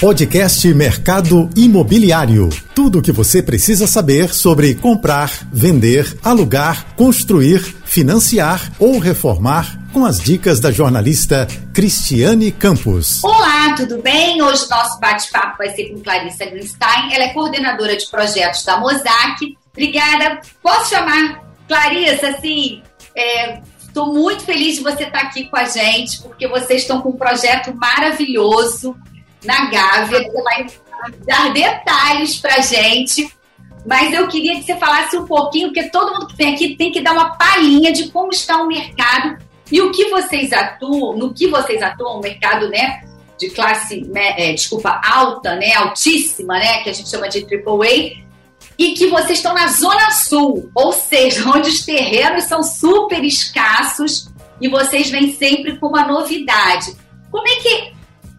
Podcast Mercado Imobiliário. Tudo o que você precisa saber sobre comprar, vender, alugar, construir, financiar ou reformar com as dicas da jornalista Cristiane Campos. Olá, tudo bem? Hoje nosso bate-papo vai ser com Clarissa Greenstein. Ela é coordenadora de projetos da Mosaic. Obrigada. Posso chamar Clarissa, assim, Estou é, muito feliz de você estar aqui com a gente, porque vocês estão com um projeto maravilhoso na Gávea. Você vai dar detalhes para gente. Mas eu queria que você falasse um pouquinho, porque todo mundo que vem aqui tem que dar uma palhinha de como está o mercado e o que vocês atuam, no que vocês atuam, o mercado, né, de classe, é, desculpa, alta, né, altíssima, né, que a gente chama de AAA, e que vocês estão na Zona Sul, ou seja, onde os terrenos são super escassos e vocês vêm sempre com uma novidade. Como é que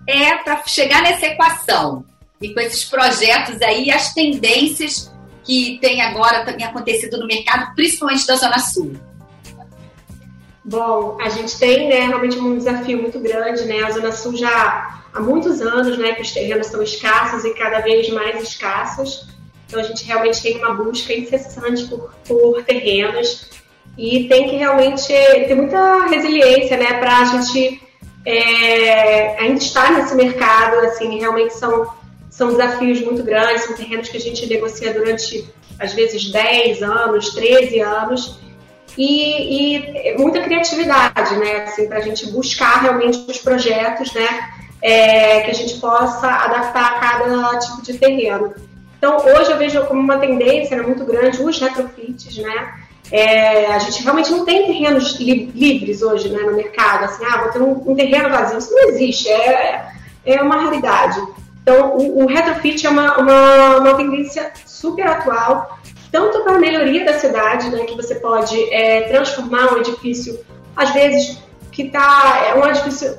é para chegar nessa equação e com esses projetos aí, as tendências que tem agora também acontecido no mercado, principalmente da Zona Sul? Bom, a gente tem né, realmente um desafio muito grande, né? A Zona Sul já há muitos anos, né, que os terrenos são escassos e cada vez mais escassos. Então a gente realmente tem uma busca incessante por, por terrenos e tem que realmente ter muita resiliência, né, para a gente é, ainda estar nesse mercado, assim, realmente são, são desafios muito grandes, são terrenos que a gente negocia durante, às vezes, 10 anos, 13 anos, e, e muita criatividade, né, assim, para a gente buscar realmente os projetos, né, é, que a gente possa adaptar a cada tipo de terreno. Então, hoje eu vejo como uma tendência né, muito grande os retrofits, né? É, a gente realmente não tem terrenos li livres hoje né, no mercado, assim, ah, vou ter um, um, terreno vazio. Isso não existe, é, é uma raridade. Então, o, o retrofit é uma, uma, uma, tendência super atual, tanto para a melhoria da cidade, né, que você pode é, transformar um edifício, às vezes, que tá, é um edifício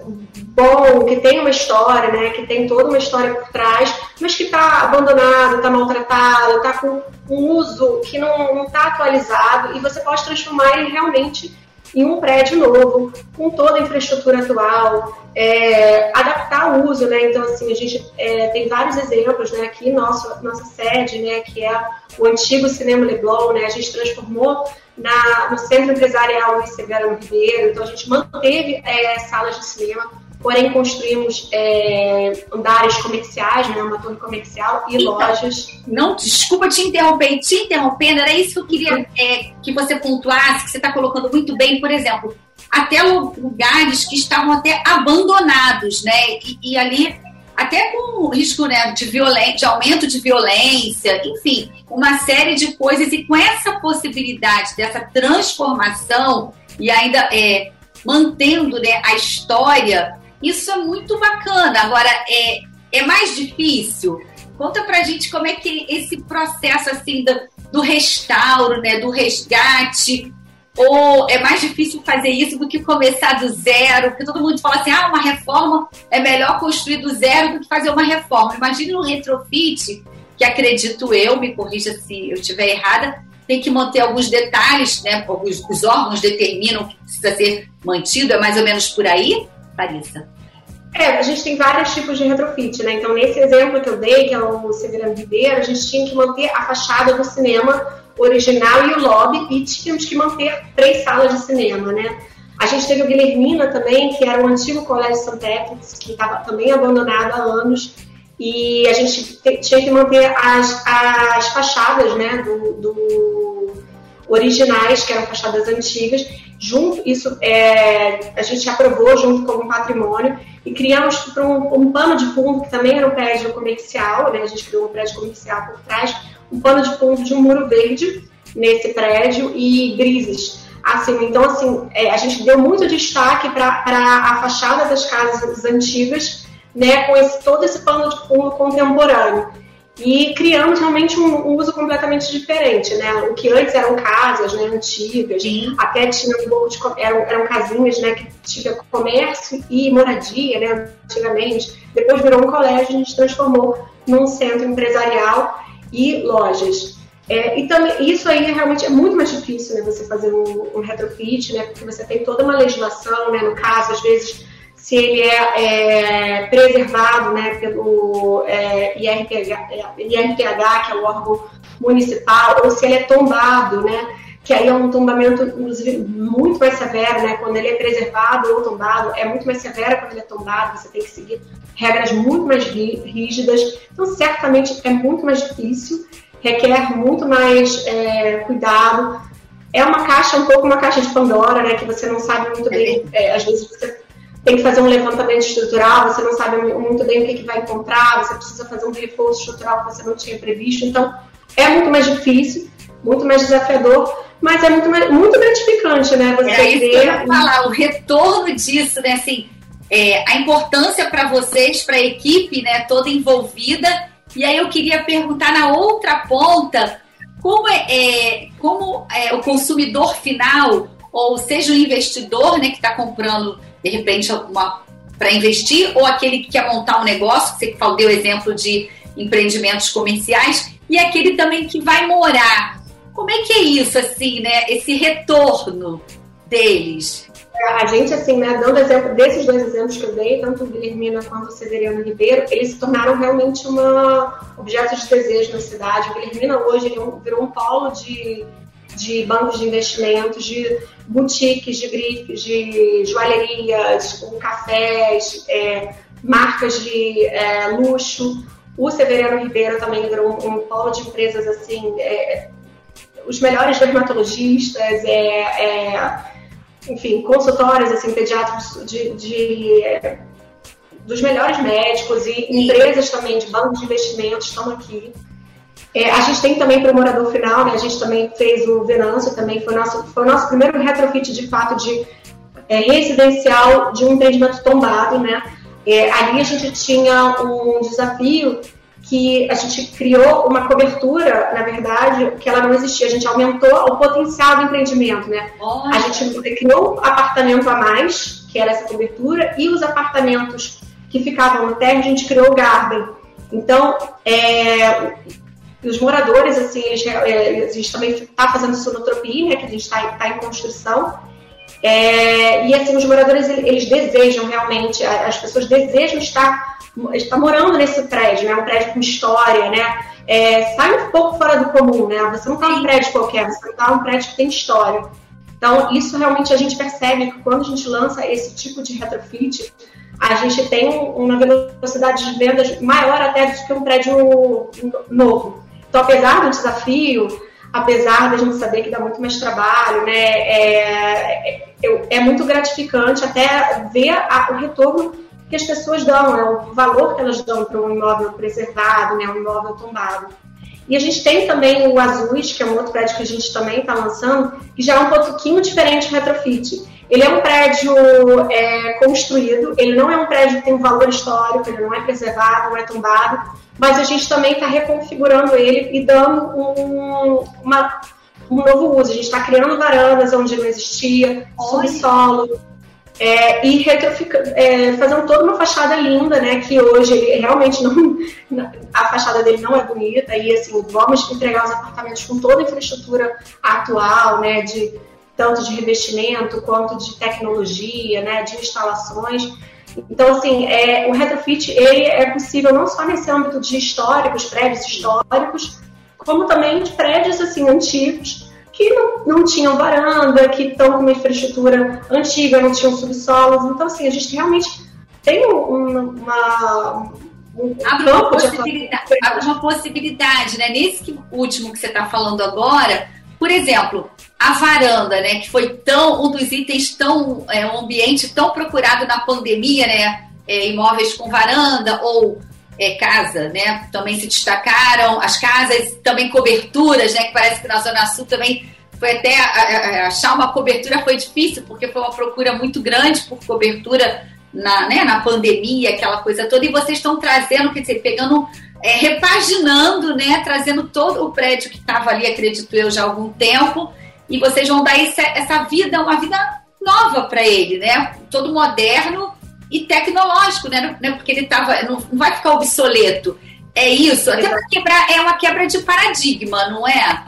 bom, que tem uma história, né, que tem toda uma história por trás, mas que está abandonado, está maltratado, está com um uso que não está atualizado e você pode transformar ele realmente em um prédio novo, com toda a infraestrutura atual, é, adaptar o uso, né? Então, assim, a gente é, tem vários exemplos, né? Aqui, nosso, nossa sede, né? Que é o antigo Cinema Leblon, né? A gente transformou na, no Centro Empresarial Luiz Severo Ribeiro, então a gente manteve é, salas de cinema porém construímos é, andares comerciais, né, uma torre comercial e então, lojas. Não, desculpa te interromper, te interrompendo, era isso que eu queria é, que você pontuasse, que você está colocando muito bem, por exemplo, até lugares que estavam até abandonados, né, e, e ali até com risco né, de, de aumento de violência, enfim, uma série de coisas, e com essa possibilidade dessa transformação e ainda é, mantendo né, a história isso é muito bacana. Agora, é, é mais difícil? Conta pra gente como é que esse processo assim do, do restauro, né, do resgate, ou é mais difícil fazer isso do que começar do zero? Porque todo mundo fala assim, ah, uma reforma é melhor construir do zero do que fazer uma reforma. Imagine um retrofit, que acredito eu, me corrija se eu estiver errada, tem que manter alguns detalhes, né? Os, os órgãos determinam que precisa ser mantido, é mais ou menos por aí? Larissa? É, a gente tem vários tipos de retrofit, né? Então, nesse exemplo que eu dei, que é o Severino Ribeiro, a gente tinha que manter a fachada do cinema original e o lobby, e tínhamos que manter três salas de cinema, né? A gente teve o Guilhermina também, que era um antigo colégio Santecnes, que estava também abandonado há anos, e a gente tinha que manter as, as fachadas, né, do, do originais, que eram fachadas antigas, junto, isso é, a gente aprovou junto com o patrimônio e criamos um, um pano de fundo, que também era um prédio comercial, né? a gente criou um prédio comercial por trás, um pano de fundo de um muro verde nesse prédio e grises. Assim, então, assim, é, a gente deu muito destaque para a fachada das casas antigas, né, com esse, todo esse pano de fundo contemporâneo e criamos realmente um, uso completamente diferente, né? O que antes eram casas né, antigas, Sim. até tinha um pouco de eram, eram casinhas, né, que tinha comércio e moradia, né, antigamente. Depois virou um colégio, a gente transformou num centro empresarial e lojas. É, e também isso aí realmente é muito mais difícil, né, você fazer um, um retrofit, né, porque você tem toda uma legislação, né, no caso às vezes se ele é, é preservado né, pelo é, IRPH, IRPH, que é o órgão municipal, ou se ele é tombado, né? Que aí é um tombamento, inclusive, muito mais severo, né? Quando ele é preservado ou tombado, é muito mais severo quando ele é tombado, você tem que seguir regras muito mais rígidas. Então, certamente é muito mais difícil, requer muito mais é, cuidado. É uma caixa, um pouco uma caixa de Pandora, né? Que você não sabe muito bem, é, às vezes você tem que fazer um levantamento estrutural, você não sabe muito bem o que, que vai encontrar, você precisa fazer um reforço estrutural que você não tinha previsto. Então, é muito mais difícil, muito mais desafiador, mas é muito, muito gratificante, né? Você é isso ver... que eu falar, o retorno disso, né? Assim, é, a importância para vocês, para a equipe, né? Toda envolvida. E aí eu queria perguntar na outra ponta, como é, é como é, o consumidor final, ou seja o investidor, né, que está comprando de repente para investir, ou aquele que quer montar um negócio, você que falou, deu exemplo de empreendimentos comerciais, e aquele também que vai morar. Como é que é isso, assim, né? Esse retorno deles? A gente, assim, né, dando exemplo desses dois exemplos que eu dei, tanto o Guilhermina quanto o Severiano Ribeiro, eles se tornaram realmente uma objeto de desejo na cidade. O Guilhermina hoje é virou um polo de, de bancos de investimentos, de boutiques, de grifes, de joalherias, com cafés, é, marcas de é, luxo. O Severiano Ribeiro também virou um, um polo de empresas assim, é, os melhores dermatologistas, é, é, enfim, consultórios assim, pediátricos de, de dos melhores médicos e empresas também de bancos de investimentos estão aqui. É, a gente tem também para o morador final, né, a gente também fez o Venâncio, também foi, nosso, foi o nosso primeiro retrofit de fato de é, residencial de um empreendimento tombado, né? É, ali a gente tinha um desafio que a gente criou uma cobertura, na verdade, que ela não existia. A gente aumentou o potencial do empreendimento, né? A gente criou apartamento a mais, que era essa cobertura, e os apartamentos que ficavam no térreo, a gente criou o garden. Então, é, os moradores, assim, eles, é, a gente também está fazendo sonotropia, né, que a gente está tá em construção, é, e assim, os moradores, eles desejam realmente, as pessoas desejam estar, estar morando nesse prédio, né? Um prédio com história, né? É, sai um pouco fora do comum, né? Você não está num prédio qualquer, você está num prédio que tem história. Então, isso realmente a gente percebe que quando a gente lança esse tipo de retrofit, a gente tem uma velocidade de vendas maior até do que um prédio novo. Então, apesar do desafio, apesar da gente saber que dá muito mais trabalho, né? É, é, é muito gratificante até ver a, o retorno que as pessoas dão, né? o valor que elas dão para um imóvel preservado, né? um imóvel tombado. E a gente tem também o Azuis, que é um outro prédio que a gente também está lançando, que já é um pouquinho diferente do retrofit. Ele é um prédio é, construído, ele não é um prédio que tem um valor histórico, ele não é preservado, não é tombado, mas a gente também está reconfigurando ele e dando um, uma, um novo uso. A gente está criando varandas onde não existia, subsolo, é, e é, fazendo toda uma fachada linda, né? Que hoje ele realmente não. A fachada dele não é bonita, e assim, vamos entregar os apartamentos com toda a infraestrutura atual, né? De, tanto de revestimento quanto de tecnologia, né? De instalações. Então, assim, é, o retrofit ele é possível não só nesse âmbito de históricos, prédios históricos, como também de prédios assim antigos que não, não tinham varanda, que estão com uma infraestrutura antiga, não tinham subsolos. Então, assim, a gente realmente tem uma, uma um abre uma, possibilidade, abre uma possibilidade, né? Nesse último que você está falando agora, por exemplo, a varanda, né, que foi tão um dos itens tão é, um ambiente tão procurado na pandemia, né, é, imóveis com varanda ou é, casa, né, também se destacaram. As casas também coberturas, né, que parece que na zona sul também foi até achar uma cobertura foi difícil porque foi uma procura muito grande por cobertura na, né, na pandemia, aquela coisa toda. E vocês estão trazendo, quer dizer, pegando é, repaginando, né, trazendo todo o prédio que estava ali, acredito eu, já há algum tempo, e vocês vão dar esse, essa vida, uma vida nova para ele, né? Todo moderno e tecnológico, né? né porque ele tava, não, não vai ficar obsoleto. É isso, até para quebrar, é uma quebra de paradigma, não é?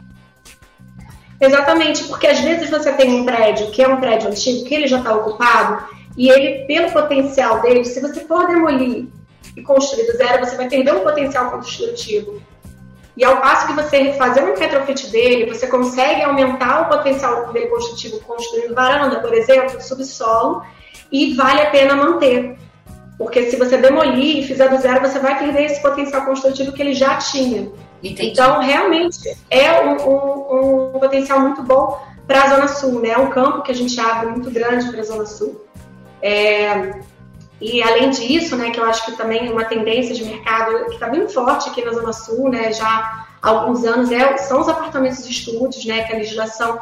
Exatamente, porque às vezes você tem um prédio que é um prédio antigo, que ele já está ocupado, E ele, pelo potencial dele, se você for demolir e construir do zero, você vai perder um potencial construtivo. E ao passo que você fazer um retrofit dele, você consegue aumentar o potencial dele construtivo construindo varanda, por exemplo, subsolo, e vale a pena manter. Porque se você demolir e fizer do zero, você vai perder esse potencial construtivo que ele já tinha. Entendi. Então, realmente, é um, um, um potencial muito bom para a Zona Sul, né? É um campo que a gente abre muito grande para a Zona Sul. É, e além disso, né, que eu acho que também uma tendência de mercado que está bem forte aqui na Zona Sul, né, já há alguns anos, é, são os apartamentos de estúdios, né, que a legislação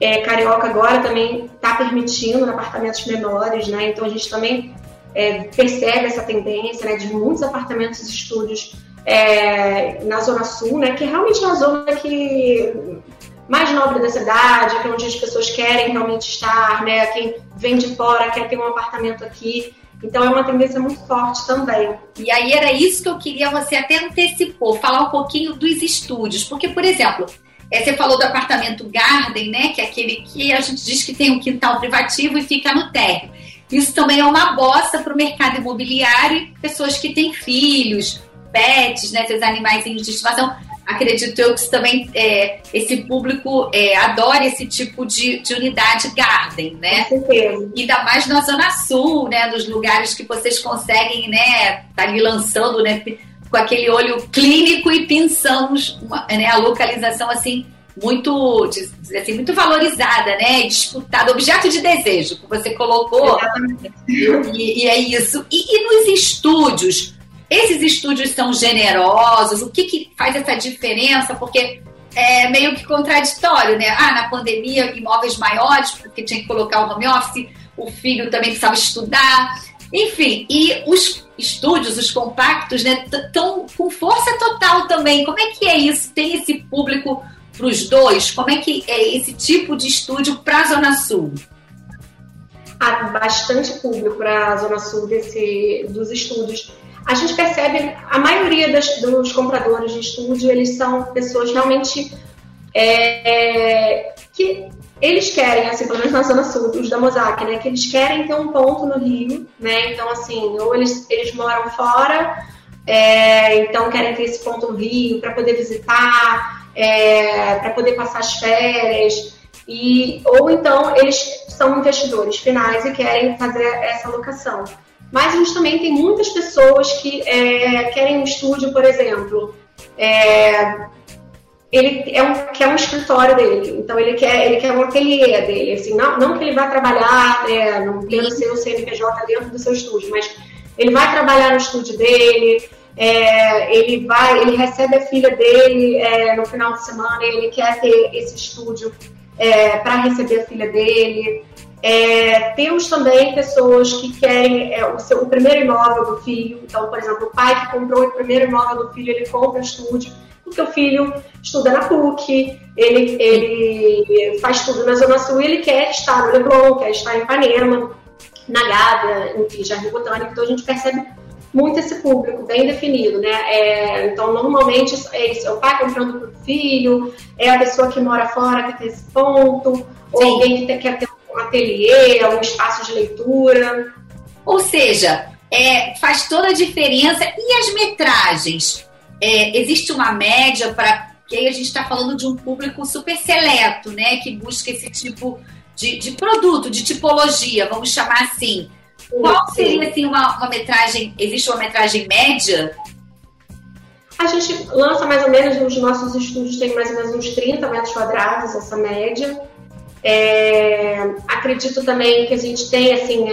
é, carioca agora também está permitindo apartamentos menores, né, então a gente também é, percebe essa tendência né, de muitos apartamentos de estúdios é, na Zona Sul, né, que é realmente uma zona que mais nobre da cidade, que é onde as pessoas querem realmente estar, né, quem vem de fora quer ter um apartamento aqui. Então é uma tendência muito forte também. E aí era isso que eu queria, você até antecipou, falar um pouquinho dos estúdios. Porque, por exemplo, é, você falou do apartamento Garden, né? Que é aquele que a gente diz que tem um quintal privativo e fica no térreo. Isso também é uma bosta para o mercado imobiliário pessoas que têm filhos, pets, né? Esses animais de estimação acredito eu que também é, esse público é, adora esse tipo de, de, unidade garden, né? Com certeza. Ainda mais na Zona Sul, né? Dos lugares que vocês conseguem, né? Tá ali lançando, né? Com aquele olho clínico e pensamos uma, né, a localização assim muito, assim, muito valorizada, né? Disputada, objeto de desejo que você colocou. Exatamente. E, e é isso. E, e nos estúdios, esses estúdios são generosos? O que, que faz essa diferença? Porque é meio que contraditório, né? Ah, na pandemia, imóveis maiores, porque tinha que colocar o home office, o filho também precisava estudar. Enfim, e os estúdios, os compactos, né, estão com força total também. Como é que é isso? Tem esse público para os dois? Como é que é esse tipo de estúdio para a Zona Sul? Há bastante público para a Zona Sul desse, dos estúdios a gente percebe a maioria das, dos compradores de estúdio eles são pessoas realmente é, que eles querem, assim, pelo menos na zona sul, os da Mosaic, né, que eles querem ter um ponto no Rio, né, então assim, ou eles, eles moram fora, é, então querem ter esse ponto no Rio para poder visitar, é, para poder passar as férias, e, ou então eles são investidores finais e querem fazer essa locação. Mas a gente também tem muitas pessoas que é, querem um estúdio, por exemplo. É, ele é um, quer um escritório dele, então ele quer, ele quer um ateliê dele, assim, não, não que ele vai trabalhar, né, não quero ser o CNPJ dentro do seu estúdio, mas ele vai trabalhar no estúdio dele, é, ele vai, ele recebe a filha dele é, no final de semana, ele quer ter esse estúdio é, para receber a filha dele. É, temos também pessoas que querem é, o, seu, o primeiro imóvel do filho. Então, por exemplo, o pai que comprou o primeiro imóvel do filho, ele compra um estúdio, porque o filho estuda na PUC, ele, ele faz tudo na Zona Sul e ele quer estar no Leblon, quer estar em Ipanema, na Gávea, enfim, Jardim Botânico. Então, a gente percebe muito esse público bem definido, né? É, então, normalmente é isso, é o pai comprando para o filho, é a pessoa que mora fora que tem esse ponto, ou alguém que quer ter um ateliê, um espaço de leitura. Ou seja, é, faz toda a diferença. E as metragens? É, existe uma média para. que aí a gente está falando de um público super seleto, né? Que busca esse tipo de, de produto, de tipologia, vamos chamar assim. Qual seria assim, uma, uma metragem? Existe uma metragem média a gente lança mais ou menos, os nossos estúdios têm mais ou menos uns 30 metros quadrados, essa média. É, acredito também que a gente tem assim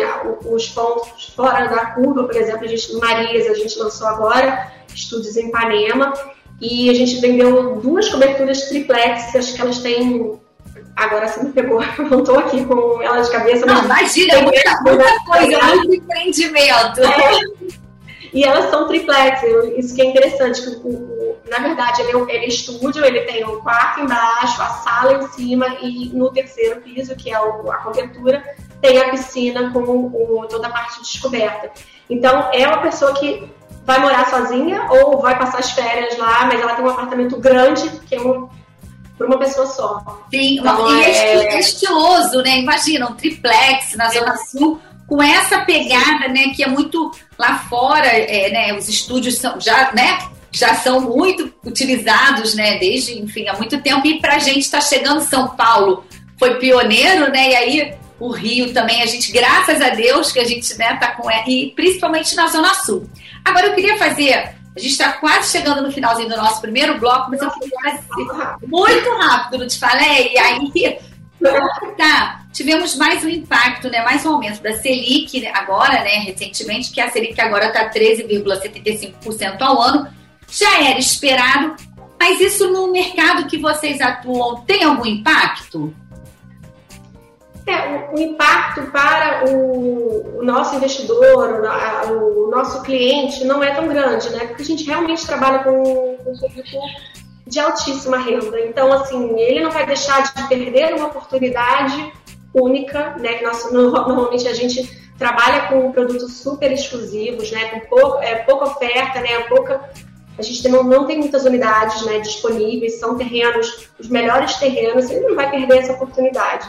os pontos fora da curva, por exemplo, a gente Marias a gente lançou agora estúdios em Ipanema e a gente vendeu duas coberturas triplex, acho que elas têm agora você me pegou, não estou aqui com ela de cabeça, mas não, imagina, muita, muita coisa, muito empreendimento. É, e elas são triplex, isso que é interessante, que o, na verdade, ele, é ele é estúdio, ele tem um quarto embaixo, a sala em cima e no terceiro piso, que é o, a cobertura, tem a piscina com, com toda a parte descoberta. Então, é uma pessoa que vai morar sozinha ou vai passar as férias lá, mas ela tem um apartamento grande, que é um, para uma pessoa só. Sim, então, e é, é estiloso, né? Imagina, um triplex na Zona Sul com essa pegada, né, que é muito lá fora, é, né, os estúdios são já, né, já são muito utilizados, né, desde, enfim, há muito tempo. E para a gente está chegando São Paulo, foi pioneiro, né, e aí o Rio também, a gente, graças a Deus, que a gente, né, tá com, e principalmente na Zona Sul. Agora eu queria fazer, a gente está quase chegando no finalzinho do nosso primeiro bloco, mas eu queria muito rápido, não te falei? E aí Tá, tivemos mais um impacto, né, mais um aumento da Selic agora, né, recentemente, que a Selic agora está 13,75% ao ano, já era esperado, mas isso no mercado que vocês atuam tem algum impacto? É, o, impacto para o, o nosso investidor, o, o, nosso cliente não é tão grande, né? Porque a gente realmente trabalha com, com público de altíssima renda. Então, assim, ele não vai deixar de perder uma oportunidade única, né? Que nós, normalmente a gente trabalha com produtos super exclusivos, né? Com pouca, é, pouca oferta, né? Pouca, a gente não, não tem muitas unidades né, disponíveis, são terrenos, os melhores terrenos, ele não vai perder essa oportunidade.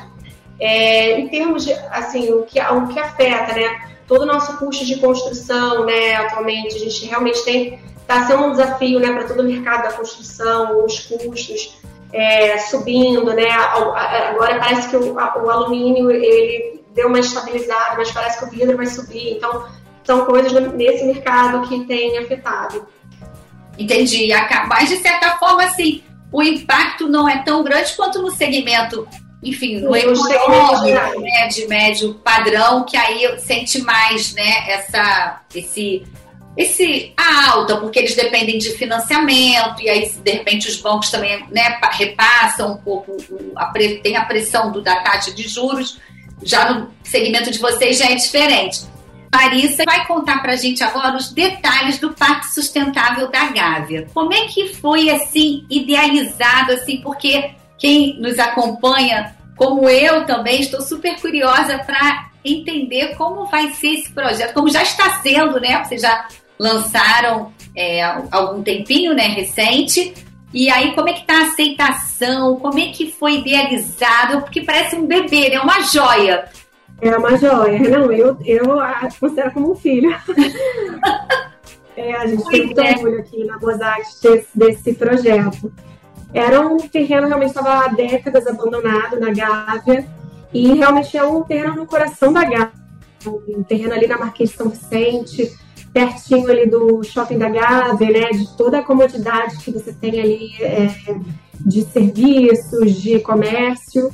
É, em termos de, assim, o que, o que afeta, né? Todo o nosso custo de construção, né? Atualmente, a gente realmente tem Está sendo um desafio né, para todo o mercado da construção, os custos é, subindo, né? Agora parece que o, o, alumínio ele deu uma estabilizada, mas parece que o vidro vai subir. Então, são coisas nesse mercado que tem afetado. Entendi. Mas, de certa forma, assim, o impacto não é tão grande quanto no segmento, enfim, no econômico, né, de médio padrão, que aí sente mais, né, essa, esse esse a alta, porque eles dependem de financiamento, e aí, de repente, os bancos também né, repassam um pouco, a, tem a pressão do, da taxa de juros, já no segmento de vocês já é diferente. Marissa vai contar para a gente agora os detalhes do Parque Sustentável da Gávea. Como é que foi assim idealizado assim? Porque quem nos acompanha, como eu também, estou super curiosa para entender como vai ser esse projeto, como já está sendo, né? Você já lançaram é, algum tempinho, né, recente. E aí, como é que tá a aceitação? Como é que foi idealizado? Porque parece um bebê, né? Uma joia. É uma joia. Não, eu, eu a considero como um filho. é, a gente tem muito é. orgulho aqui na Mosaic desse, desse projeto. Era um terreno realmente estava há décadas abandonado na Gávea e realmente é um terreno no coração da Gávea, um terreno ali na Marquês de São Vicente, pertinho ali do shopping da Gávea, né, de toda a comodidade que você tem ali é, de serviços, de comércio,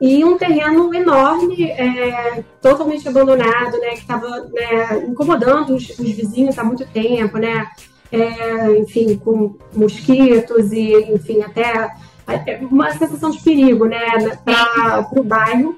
e um terreno enorme, é, totalmente abandonado, né, que estava né, incomodando os, os, vizinhos há muito tempo, né, é, enfim, com mosquitos e, enfim, até é, uma sensação de perigo, né, para o bairro.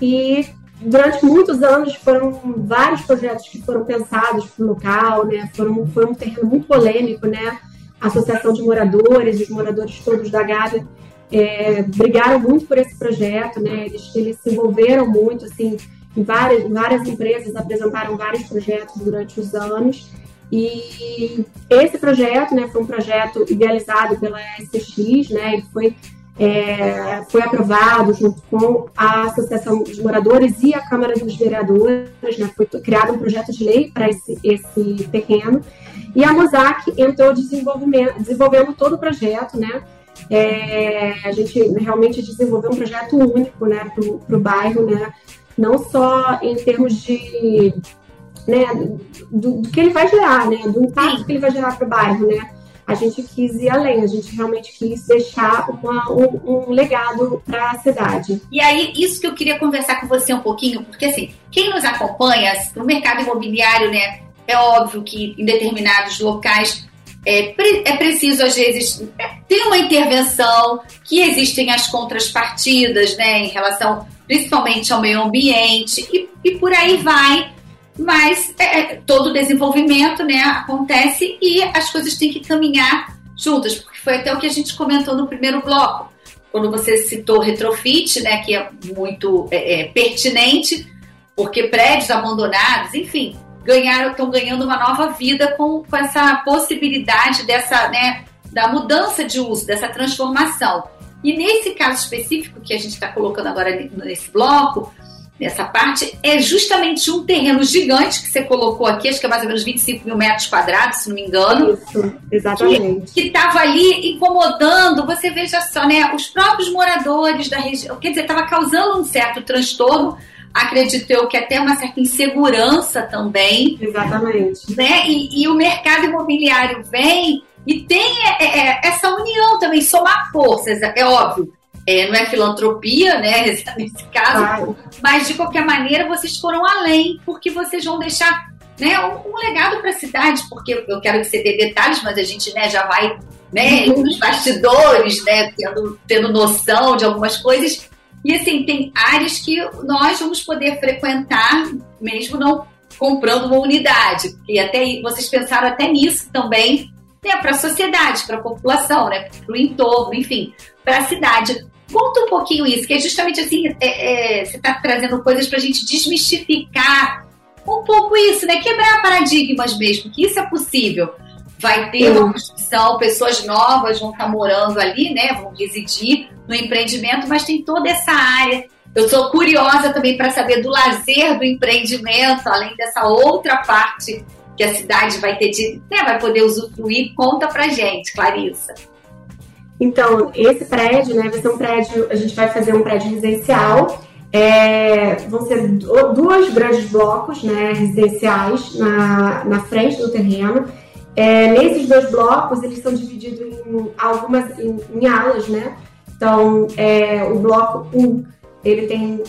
E durante muitos anos foram vários projetos que foram pensados para o local, né? Foram, foi um terreno muito polêmico, né? A Associação de Moradores, os moradores todos da Gávea, é, brigaram muito por esse projeto, né? Eles, eles se envolveram muito, assim, em várias, várias empresas apresentaram vários projetos durante os anos. E esse projeto, né, foi um projeto idealizado pela SX, né? Ele foi é, foi aprovado junto com a Associação de Moradores e a Câmara dos Vereadores, né, foi criado um projeto de lei para esse, esse terreno, e a Mosaic entrou desenvolvendo todo o projeto, né, é, a gente realmente desenvolveu um projeto único, né, para o bairro, né, não só em termos de, né, do, do, que ele vai gerar, né, do impacto que ele vai gerar para o bairro, né, a gente quis ir além, a gente realmente quis deixar uma, um, um, legado para a cidade. E aí, isso que eu queria conversar com você um pouquinho, porque assim, quem nos acompanha no mercado imobiliário, né, é óbvio que em determinados locais é, é preciso, às vezes, ter uma intervenção, que existem as contrapartidas, né, em relação principalmente ao meio ambiente, e, e por aí vai mas é, é, todo desenvolvimento né, acontece e as coisas têm que caminhar juntas, porque foi até o que a gente comentou no primeiro bloco, quando você citou retrofit, né, que é muito é, é, pertinente, porque prédios abandonados, enfim, ganharam, estão ganhando uma nova vida com, com essa possibilidade dessa, né, da mudança de uso, dessa transformação. E nesse caso específico que a gente está colocando agora nesse bloco, nessa parte, é justamente um terreno gigante que você colocou aqui, acho que é mais ou menos 25 mil metros quadrados, se não me engano. Isso, exatamente. Que estava ali incomodando, você veja só, né? Os próprios moradores da região, quer dizer, estava causando um certo transtorno acredito eu que até uma certa insegurança também. Exatamente. Né? E, e o mercado imobiliário vem e tem é, é, é essa união também, somar forças, é óbvio. É, não é filantropia, né, nesse caso, mas de qualquer maneira vocês foram além, porque vocês vão deixar né, um, um legado para a cidade, porque eu quero que você dê detalhes, mas a gente né, já vai né, uhum. nos bastidores, né, tendo, tendo noção de algumas coisas, e assim, tem áreas que nós vamos poder frequentar, mesmo não comprando uma unidade. E até vocês pensaram até nisso também, né, para a sociedade, para a população, né, para o entorno, enfim, para a cidade. Conta um pouquinho isso, que é justamente assim, é, é, você está trazendo coisas para a gente desmistificar um pouco isso, né? Quebrar paradigmas mesmo, que isso é possível. Vai ter uma construção, pessoas novas vão estar tá morando ali, né? Vão residir no empreendimento, mas tem toda essa área. Eu sou curiosa também para saber do lazer do empreendimento, além dessa outra parte que a cidade vai ter de, né, vai poder usufruir. Conta pra gente, Clarissa. Então, esse prédio, né, vai ser um prédio, a gente vai fazer um prédio residencial. É, vão ser dois grandes blocos né, residenciais na, na frente do terreno. É, nesses dois blocos, eles são divididos em algumas em, em alas, né? Então, é, o bloco 1, ele tem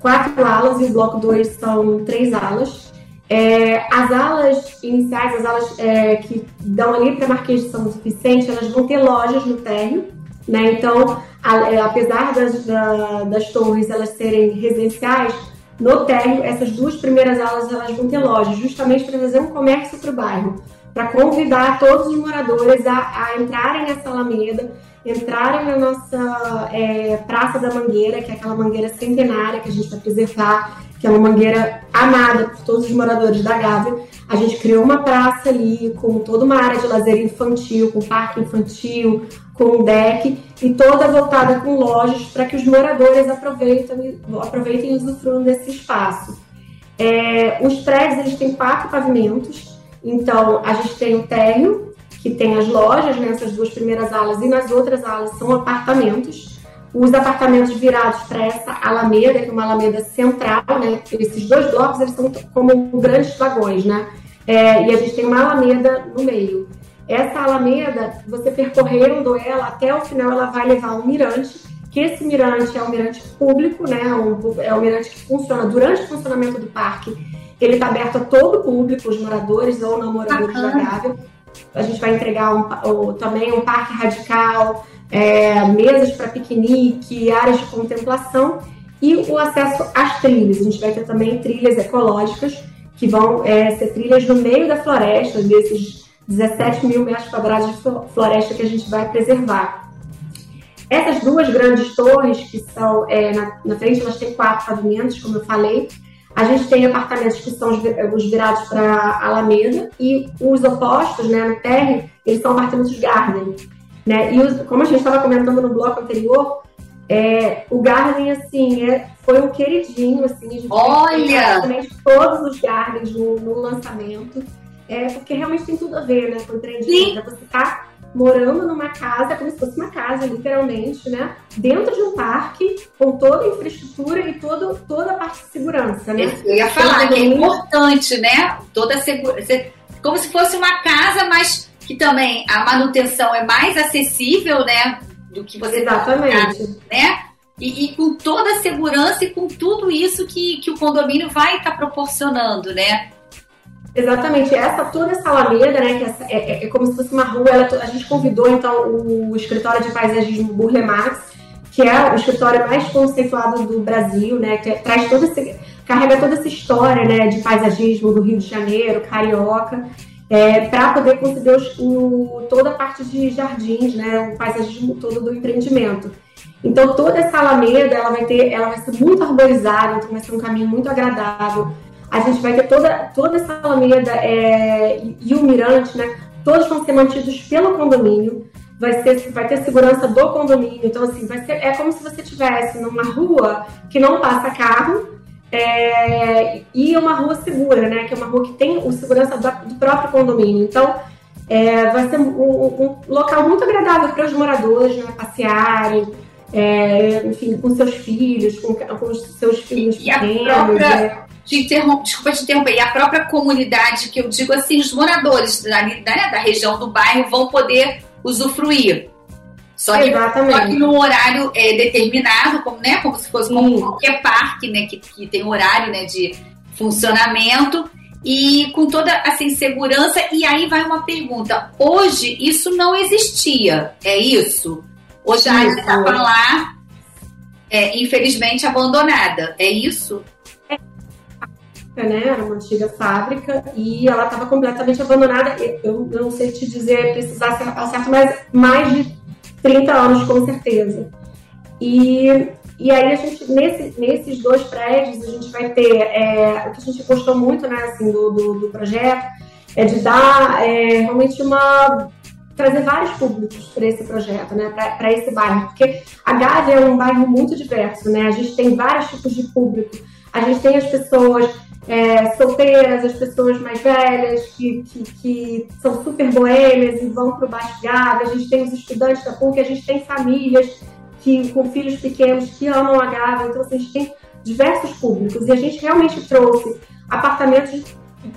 quatro alas e o bloco 2 são três alas. É, as alas iniciais, as alas é, que dão ali para Marquês de São Vicente, elas vão ter lojas no térreo, né? Então, a, é, apesar das, da, das torres elas serem residenciais, no térreo, essas duas primeiras alas elas vão ter lojas, justamente para fazer um comércio para o bairro, para convidar todos os moradores a, a entrarem nessa alameda, entrarem na nossa é, Praça da Mangueira, que é aquela mangueira centenária que a gente vai preservar, que é uma mangueira amada por todos os moradores da Gávea. A gente criou uma praça ali com toda uma área de lazer infantil, com parque infantil, com um deck e toda voltada com lojas para que os moradores aproveitem, aproveitem e usufruam desse espaço. É, os prédios eles têm quatro pavimentos, então a gente tem o térreo, que tem as lojas nessas duas primeiras alas e nas outras alas são apartamentos. Os apartamentos virados para essa alameda, que é uma alameda central, né? Esses dois blocos eles são como grandes vagões, né? É, e a gente tem uma alameda no meio. Essa alameda, você percorrendo ela até o final, ela vai levar um mirante, que esse mirante é um mirante público, né? É um mirante que funciona durante o funcionamento do parque. Ele está aberto a todo o público, os moradores ou não moradores da Gávea a gente vai entregar um, também um parque radical, é, mesas para piquenique, áreas de contemplação e o acesso às trilhas. A gente vai ter também trilhas ecológicas, que vão é, ser trilhas no meio da floresta, desses 17 mil metros quadrados de floresta que a gente vai preservar. Essas duas grandes torres, que são é, na, na frente, elas têm quatro pavimentos, como eu falei, a gente tem apartamentos que são os virados para Alameda e os opostos, né, no térreo, eles são apartamentos Garden. Né? E os, como a gente estava comentando no bloco anterior, é, o Garden, assim, é, foi um queridinho, assim, Olha! todos os Gardens no, no, lançamento, é, porque realmente tem tudo a ver, né, com o empreendimento. Você tá morando numa casa, como se fosse uma casa, literalmente, né? Dentro de um parque, com toda a infraestrutura e todo, toda a parte de segurança, né? Eu ia falar que é importante, né? Toda a segurança. Como se fosse uma casa, mas que também a manutenção é mais acessível, né? Do que você Exatamente. né? E, e, com toda a segurança e com tudo isso que, que o condomínio vai estar tá proporcionando, né? Exatamente, essa toda essa alameda, né, que essa, é, é, é, como se fosse uma rua, ela, a gente convidou então o escritório de paisagismo Burle Marx, que é o escritório mais conceituado do Brasil, né, que traz todo esse, carrega toda essa história, né, de paisagismo do Rio de Janeiro, carioca, é, para poder conceber os, o, toda a parte de jardins, né, o paisagismo todo do empreendimento. Então toda essa alameda, ela vai ter, ela vai ser muito arborizada, então vai ser um caminho muito agradável a gente vai ter toda, toda essa alameda é, e o mirante, né? Todos vão ser mantidos pelo condomínio. Vai, ser, vai ter segurança do condomínio. Então, assim, vai ser, é como se você estivesse numa rua que não passa carro, é, e uma rua segura, né? Que é uma rua que tem o segurança do, próprio condomínio. Então, é, vai ser um, um, local muito agradável para os moradores né, passearem, é, enfim, com seus filhos, com, com os seus filhos e pequenos. A própria, é. te interromper, desculpa te interromper, e a própria comunidade, que eu digo assim, os moradores da, da, da região do bairro vão poder usufruir. Só que, só que no horário é, determinado, como, né, como se fosse como qualquer parque, né, que, que tem horário né, de funcionamento e com toda assim segurança. E aí vai uma pergunta: hoje isso não existia, é isso? Hoje a área estava lá, é, infelizmente abandonada, é isso? É, né? Era uma antiga fábrica e ela estava completamente abandonada. Eu não sei te dizer precisar ser certo, mas mais de 30 anos com certeza. E, e aí a gente, nesse, nesses dois prédios, a gente vai ter, é, o que a gente gostou muito, né, assim, do, do, do projeto, é de dar é, realmente uma trazer vários públicos para esse projeto, né, para esse bairro, porque a Gávea é um bairro muito diverso, né, a gente tem vários tipos de público, a gente tem as pessoas é, solteiras, as pessoas mais velhas, que, que, que são super boêmias e vão para o Baixo Gávea, a gente tem os estudantes da PUC, a gente tem famílias que, com filhos pequenos que amam a Gávea, então assim, a gente tem diversos públicos. E a gente realmente trouxe apartamentos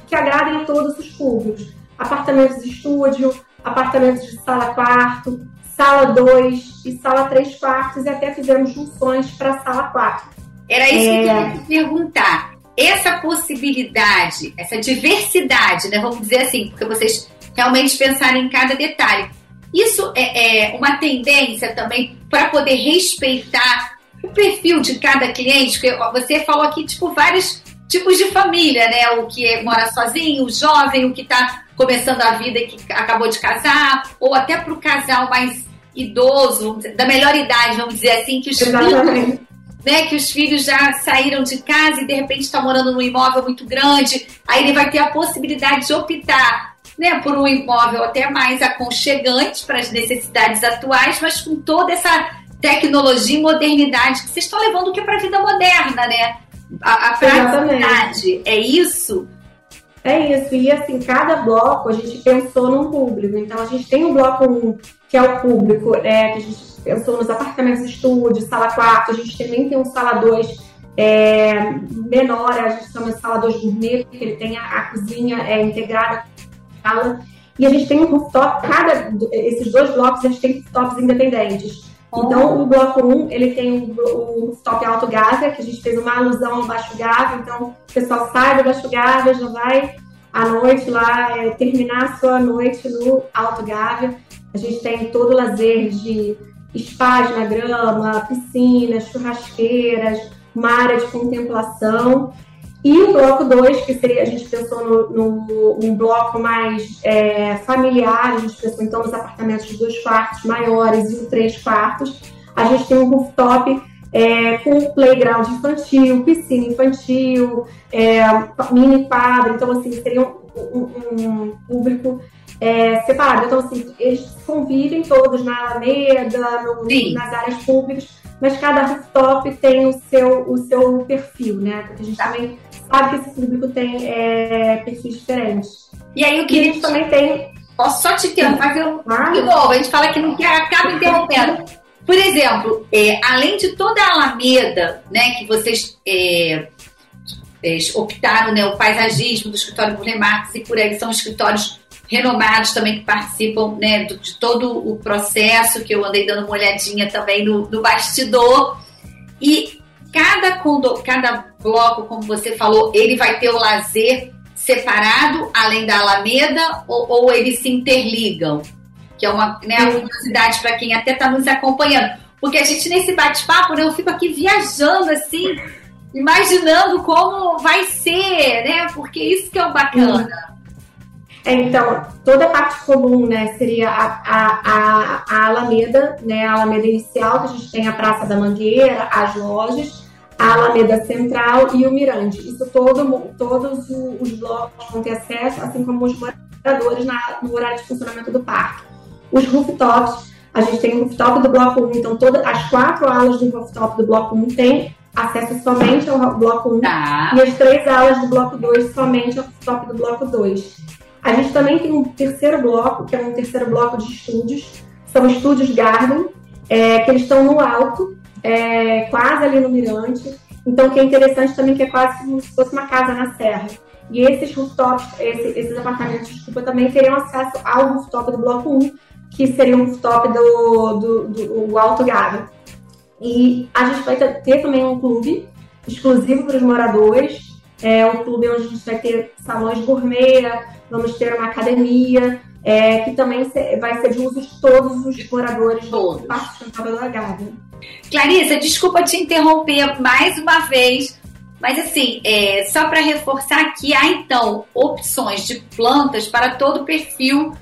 que agradem a todos os públicos, apartamentos de estúdio, apartamentos de sala quarto, sala 2 e sala 3 quartos. E até fizemos junções para sala 4. Era isso é... que eu queria te perguntar essa possibilidade, essa diversidade, né, vamos dizer assim, porque vocês realmente pensarem em cada detalhe. Isso é, é uma tendência também para poder respeitar o perfil de cada cliente, porque você falou aqui, tipo, vários tipos de família, né? O que é, mora sozinho, o jovem, o que está começando a vida e que acabou de casar, ou até para o casal mais idoso, da melhor idade, vamos dizer assim, que os filhos né, que os filhos já saíram de casa e de repente estão tá morando num imóvel muito grande, aí ele vai ter a possibilidade de optar né, por um imóvel até mais aconchegante para as necessidades atuais, mas com toda essa tecnologia e modernidade que vocês estão levando que para a vida moderna, né? A, a praticidade, é isso? É isso, e assim, cada bloco a gente pensou num público. Então a gente tem o bloco 1, que é o público, é, que a gente pensou nos apartamentos estúdio, sala 4, a gente também tem um sala 2 é, menor, a gente chama de sala 2 gourmet, porque ele tem a, a cozinha é, integrada sala. E a gente tem um rooftop, cada esses dois blocos eles têm rooftops independentes. Então, o bloco 1, ele tem o, o rooftop Alto Gávea, que a gente fez uma alusão ao Baixo Gávea. Então, o pessoal sai do Baixo Gávea, já vai à noite lá, é, terminar a sua noite no Alto Gávea. A gente tem todo o lazer de spas na grama, piscinas, churrasqueiras, uma área de contemplação. E o bloco 2, que seria, a gente pensou no, no um bloco mais é, familiar, a gente pensou então nos apartamentos de dois quartos maiores e três quartos. A gente tem um rooftop é, com playground infantil, piscina infantil, é, mini quadra, então assim, seria um, um, um público é, separado. Então, assim, eles convivem todos na Alameda, no, nas áreas públicas, mas cada rooftop tem o seu, o seu perfil, né? Porque a gente tá. também sabe que esse público tem é, perfis diferentes. E aí, o que a gente também tem. Posso só te interromper? Ah. De novo, a gente fala que não quer, acaba interrompendo. Por exemplo, é, além de toda a Alameda, né, que vocês é optaram, né, o paisagismo do escritório Burle Marx e por aí são escritórios renomados também que participam né, de todo o processo, que eu andei dando uma olhadinha também no, no bastidor. E cada, condo, cada bloco, como você falou, ele vai ter o lazer separado, além da Alameda, ou, ou eles se interligam? Que é uma né, curiosidade para quem até está nos acompanhando. Porque a gente, nesse bate-papo, né, eu fico aqui viajando assim, imaginando como vai ser, né? Porque isso que é o bacana. É, então, toda a parte comum, né, seria a, a, a, a, Alameda, né, a Alameda inicial, que a gente tem a Praça da Mangueira, as lojas, a Alameda Central e o Mirante. Isso todo, todos os blocos vão ter acesso, assim como os moradores na, no horário de funcionamento do parque. Os rooftops, a gente tem o rooftop do bloco 1, então todas as quatro alas do rooftop do bloco 1 tem acesse somente ao bloco 1 tá. e as três aulas do bloco 2 somente ao top do bloco 2. A gente também tem um terceiro bloco, que é um terceiro bloco de estúdios, são estúdios Garden, é, que eles estão no alto, é, quase ali no Mirante. Então, o que é interessante também que é quase como se fosse uma casa na serra. E esses rooftops, esse, esses apartamentos, desculpa, também teriam acesso ao rooftop do bloco 1, que seria um rooftop do, do, do, do Alto Garden. E a gente vai ter também um clube exclusivo para os moradores. É um clube onde a gente vai ter salões gourmet, vamos ter uma academia, é, que também vai ser de uso de todos os moradores todos. do Parque Sustentável da Gávea. Clarissa, desculpa te interromper mais uma vez, mas assim, é, só para reforçar que há então opções de plantas para todo o perfil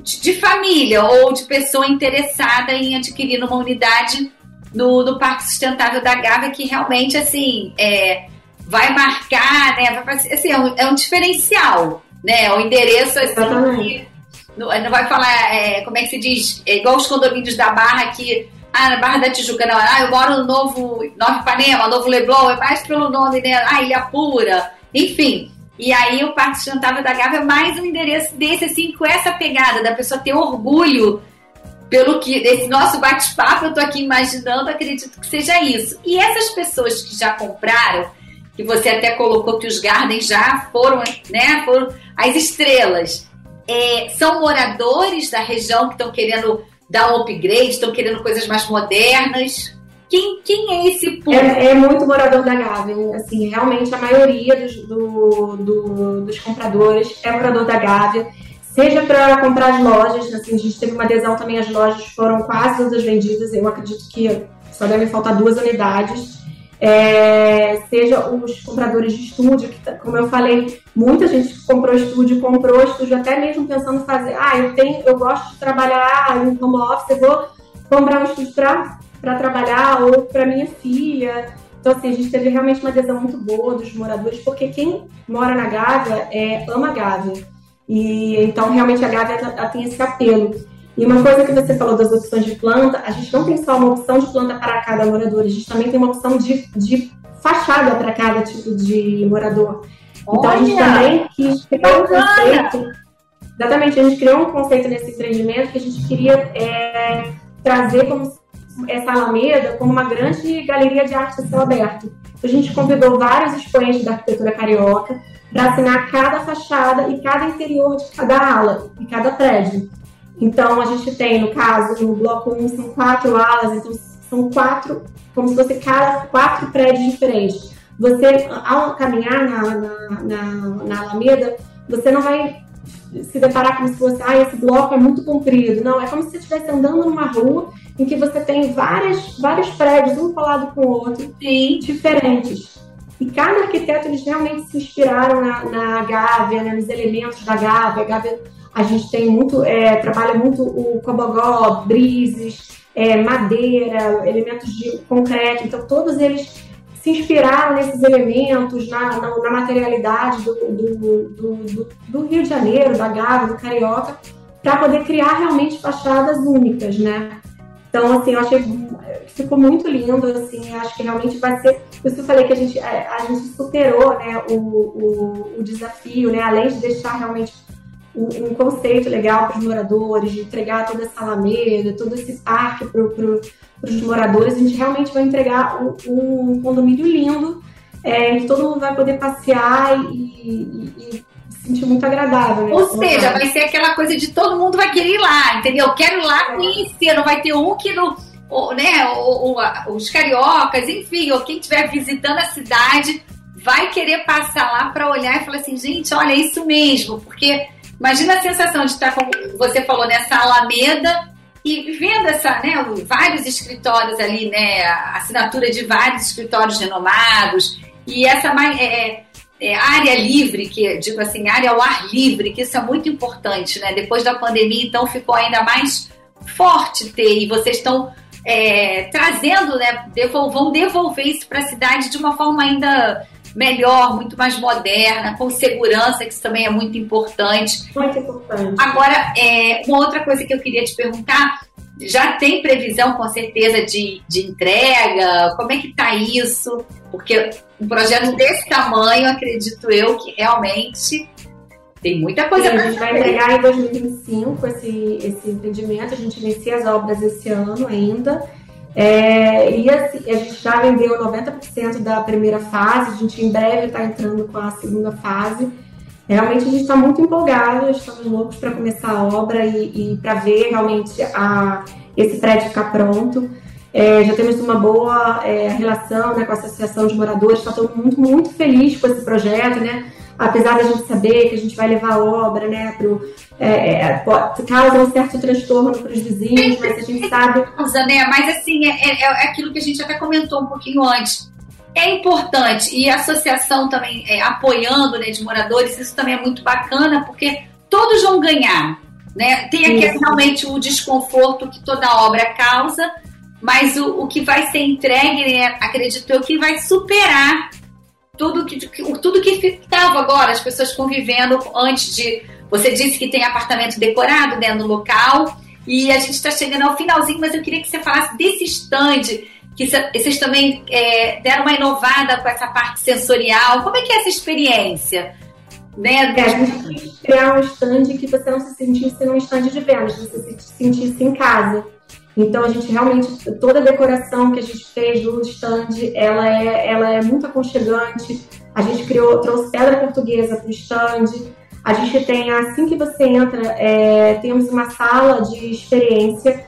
de, de família ou de pessoa interessada em adquirir uma unidade no, no Parque Sustentável da Gávea, que realmente, assim, é, vai marcar, né? Vai, assim, é um, é um diferencial, né? O endereço, assim, que, não, não, vai falar, é, como é que se diz? É igual os condomínios da Barra, que, ah, na Barra da Tijuca, não, ah, eu moro no Novo, Nova Ipanema, Novo Leblon, é mais pelo nome, né? Ah, Ilha Pura, enfim. E aí o Parque Sustentável da Gávea é mais um endereço desse, assim, com essa pegada da pessoa ter orgulho pelo que esse nosso bate-papo eu tô aqui imaginando, acredito que seja isso. E essas pessoas que já compraram, que você até colocou que os Gardens já foram, né, foram as estrelas, é, são moradores da região que estão querendo dar um upgrade, estão querendo coisas mais modernas. Quem, quem é esse público? É, é muito morador da Gávea. Assim, realmente a maioria dos, do, do, dos compradores é morador da Gávea seja para comprar as lojas, assim, a gente teve uma adesão também, as lojas foram quase todas vendidas, eu acredito que só devem faltar duas unidades. É, seja os compradores de estúdio, que, tá, como eu falei, muita gente comprou estúdio, comprou estúdio até mesmo pensando em fazer, ah, eu tenho, eu gosto de trabalhar em home office, eu vou comprar um estúdio para trabalhar ou para minha filha. Então, assim, a gente teve realmente uma adesão muito boa dos moradores, porque quem mora na Gávea é, ama a Gávea. E então realmente a Gávea tem esse apelo. E uma coisa que você falou das opções de planta, a gente não tem só uma opção de planta para cada morador, a gente também tem uma opção de, de fachada para cada tipo de morador. Olha, então a gente também quis criar um conceito. Exatamente, a gente criou um conceito nesse empreendimento que a gente queria é, trazer como essa Alameda como uma grande galeria de arte a céu aberto. Então, a gente convidou vários expoentes da arquitetura carioca para assinar cada fachada e cada interior de cada ala, e cada prédio. Então, a gente tem, no caso, no bloco 1, são quatro alas, então são quatro, como se fosse cada quatro prédios diferentes. Você, ao caminhar na, na, na, na Alameda, você não vai se deparar como se fosse, ah, esse bloco é muito comprido. Não, é como se você estivesse andando numa rua em que você tem várias, vários prédios, um colado com o outro, Sim. diferentes. E cada arquiteto, eles realmente se inspiraram na, na Gávea, né, nos elementos da Gávea. A Gávea, a gente tem muito, é, trabalha muito o cobogó, brises, é, madeira, elementos de concreto. Então, todos eles se inspiraram nesses elementos, na, na, na materialidade do, do, do, do, Rio de Janeiro, da Gávea, do Carioca, para poder criar realmente fachadas únicas, né? Então, assim, eu achei ficou muito lindo, assim, acho que realmente vai ser. Por isso eu falei que a gente, a, a gente superou né, o, o, o, desafio, né? Além de deixar realmente um, um conceito legal para os moradores, de entregar toda essa alameda, todo esse parque para pro, os moradores, a gente realmente vai entregar um, um condomínio lindo, é, que todo mundo vai poder passear e, e, e sentir muito agradável. Né? Ou seja, vai ser aquela coisa de todo mundo vai querer ir lá, entendeu? Quero ir lá conhecer, não vai ter um que não. Ou, né, ou, ou, os cariocas, enfim, ou quem estiver visitando a cidade vai querer passar lá para olhar e falar assim, gente, olha, é isso mesmo, porque imagina a sensação de estar, como você falou, nessa alameda e vendo essa, né, vários escritórios ali, né, a assinatura de vários escritórios renomados e essa é, é é, área livre, que digo assim, área ao ar livre, que isso é muito importante, né? Depois da pandemia, então ficou ainda mais forte ter, e vocês estão é, trazendo, né? Devol, vão devolver isso para a cidade de uma forma ainda melhor, muito mais moderna, com segurança, que isso também é muito importante. Muito importante. Agora, é, uma outra coisa que eu queria te perguntar Já tem previsão, com certeza, de, de entrega? Como é que está isso? Porque um projeto desse tamanho, acredito eu, que realmente tem muita coisa para A gente vai entregar em 2025 esse, esse empreendimento, a gente inicia as obras esse ano ainda. É, e assim, a gente já vendeu 90% da primeira fase, a gente em breve está entrando com a segunda fase. Realmente a gente está muito empolgado, estamos loucos para começar a obra e, e para ver realmente a, esse prédio ficar pronto. É, já temos uma boa é, relação né, com a Associação de Moradores, está todo mundo muito, muito feliz com esse projeto, né? Apesar da gente saber que a gente vai levar a obra, né, pro, é, é, causa um certo transtorno para os vizinhos, mas a gente sabe. Causa, né? Mas assim, é, é, é, aquilo que a gente até comentou um pouquinho antes. É importante, e a associação também é, apoiando né, de moradores, isso também é muito bacana, porque todos vão ganhar. Né? Tem aqui realmente o desconforto que toda obra causa, mas o, o que vai ser entregue, né, acredito eu, que vai superar tudo que, tudo que estava agora, as pessoas convivendo antes de. Você disse que tem apartamento decorado dentro do local, e a gente está chegando ao finalzinho, mas eu queria que você falasse desse stand, que vocês também é, deram uma inovada com essa parte sensorial. Como é que é essa experiência? Né? É, a gente criar um stand que você não se sentisse num stand de vendas, você se sentisse em casa. Então a gente realmente toda a decoração que a gente fez do stand, ela é, ela é muito aconchegante. A gente criou, trouxe pedra portuguesa para o stand. A gente tem assim que você entra, é, temos uma sala de experiência.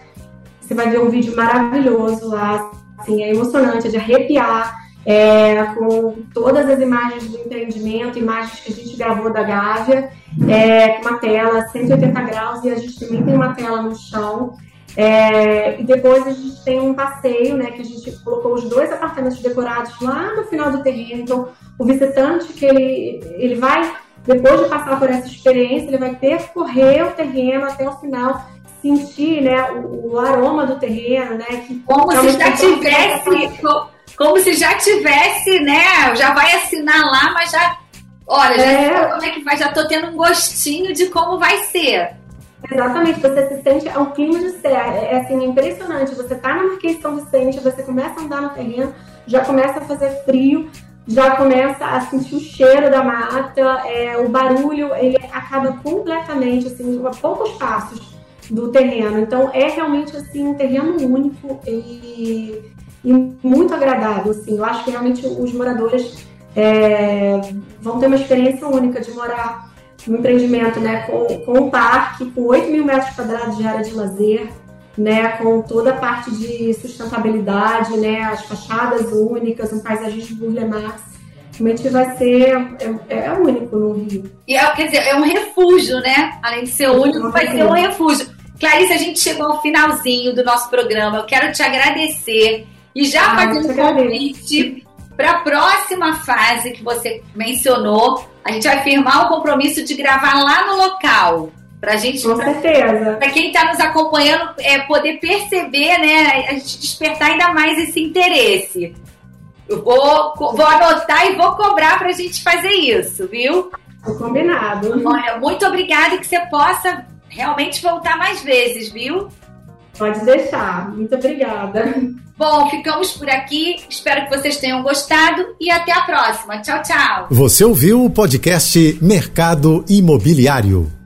Você vai ver um vídeo maravilhoso lá, assim, é emocionante, é de arrepiar. É, com todas as imagens do empreendimento, imagens que a gente gravou da Gávea, é, com uma tela 180 graus e a gente também tem uma tela no chão. É, e depois a gente tem um passeio, né, que a gente colocou os dois apartamentos decorados lá no final do terreno. Então, o visitante que ele, ele vai, depois de passar por essa experiência, ele vai percorrer o terreno até o final, sentir, né, o, o aroma do terreno, né, que como se já tivesse, como se já tivesse, né, já vai assinar lá, mas já, olha, já é. como é que vai, já tô tendo um gostinho de como vai ser. Exatamente, você se sente, é um clima de céu, é, é assim, impressionante. Você tá na Marquês São Vicente, você começa a andar no terreno, já começa a fazer frio, já começa a sentir o cheiro da mata, é, o barulho, ele acaba completamente, assim, a poucos passos do terreno. Então, é realmente, assim, um terreno único e, e muito agradável, assim. Eu acho que realmente os moradores é, vão ter uma experiência única de morar um empreendimento né, com, com um parque, com 8 mil metros quadrados de área de lazer, né, com toda a parte de sustentabilidade, né, as fachadas únicas, um paisagismo Burle Marx. Realmente vai ser é, é, único no Rio. E é, quer dizer, é um refúgio, né? Além de ser único, vai ser um refúgio. Clarice, a gente chegou ao finalzinho do nosso programa. Eu quero te agradecer e já ah, fazer um convite para a próxima fase que você mencionou, a gente vai firmar o compromisso de gravar lá no local. Pra gente. Com certeza. Para quem está nos acompanhando é, poder perceber, né? A gente despertar ainda mais esse interesse. Eu vou, vou anotar e vou cobrar para a gente fazer isso, viu? Combinado. Olha, muito obrigada e que você possa realmente voltar mais vezes, viu? Pode deixar. Muito obrigada. Bom, ficamos por aqui. Espero que vocês tenham gostado e até a próxima. Tchau, tchau. Você ouviu o podcast Mercado Imobiliário.